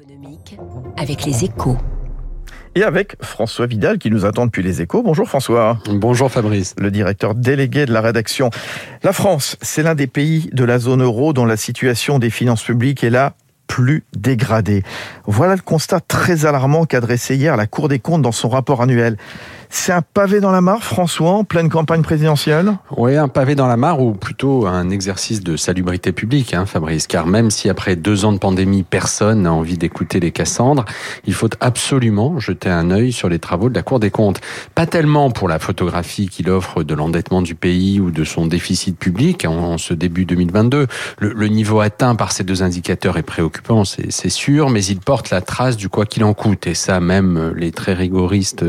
économique avec les échos. Et avec François Vidal qui nous attend depuis les échos. Bonjour François. Bonjour Fabrice. Le directeur délégué de la rédaction. La France, c'est l'un des pays de la zone euro dont la situation des finances publiques est la plus dégradée. Voilà le constat très alarmant qu'a dressé hier la Cour des comptes dans son rapport annuel. C'est un pavé dans la mare, François, en pleine campagne présidentielle Oui, un pavé dans la mare ou plutôt un exercice de salubrité publique, hein, Fabrice. Car même si après deux ans de pandémie, personne n'a envie d'écouter les Cassandres, il faut absolument jeter un œil sur les travaux de la Cour des comptes. Pas tellement pour la photographie qu'il offre de l'endettement du pays ou de son déficit public en, ce début 2022. Le, le, niveau atteint par ces deux indicateurs est préoccupant, c'est sûr, mais il porte la trace du quoi qu'il en coûte. Et ça, même les très rigoristes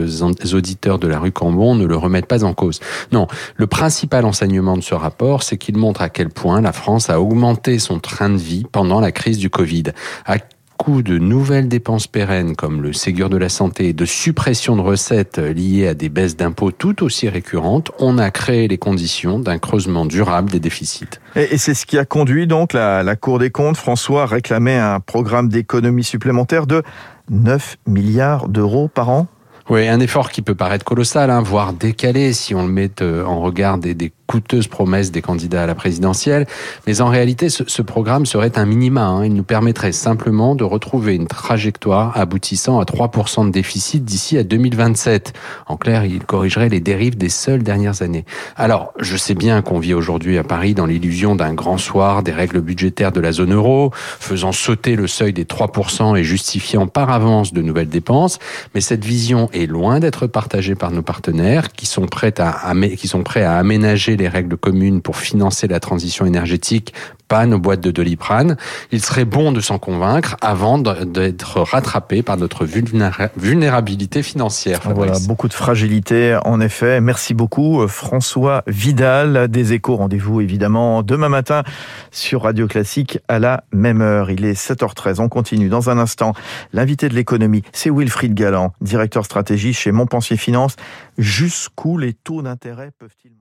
auditeurs de la rue Cambon ne le remettent pas en cause. Non, le principal enseignement de ce rapport, c'est qu'il montre à quel point la France a augmenté son train de vie pendant la crise du Covid. À coup de nouvelles dépenses pérennes comme le Ségur de la santé et de suppression de recettes liées à des baisses d'impôts tout aussi récurrentes, on a créé les conditions d'un creusement durable des déficits. Et, c'est ce qui a conduit donc la, la Cour des comptes, François, à réclamer un programme d'économie supplémentaire de 9 milliards d'euros par an oui, un effort qui peut paraître colossal, hein, voire décalé si on le met euh, en regard des, des coûteuses promesses des candidats à la présidentielle. Mais en réalité, ce, ce programme serait un minima. Hein. Il nous permettrait simplement de retrouver une trajectoire aboutissant à 3% de déficit d'ici à 2027. En clair, il corrigerait les dérives des seules dernières années. Alors, je sais bien qu'on vit aujourd'hui à Paris dans l'illusion d'un grand soir des règles budgétaires de la zone euro, faisant sauter le seuil des 3% et justifiant par avance de nouvelles dépenses. Mais cette vision est loin d'être partagée par nos partenaires qui sont prêts à, qui sont prêts à aménager les règles communes pour financer la transition énergétique, pas nos boîtes de doliprane. Il serait bon de s'en convaincre avant d'être rattrapé par notre vulnérabilité financière. Voilà, beaucoup de fragilité en effet. Merci beaucoup François Vidal des Échos. Rendez-vous évidemment demain matin sur Radio Classique à la même heure. Il est 7h13. On continue dans un instant. L'invité de l'économie, c'est Wilfried Galland, directeur stratégie chez Montpensier Finance. Jusqu'où les taux d'intérêt peuvent-ils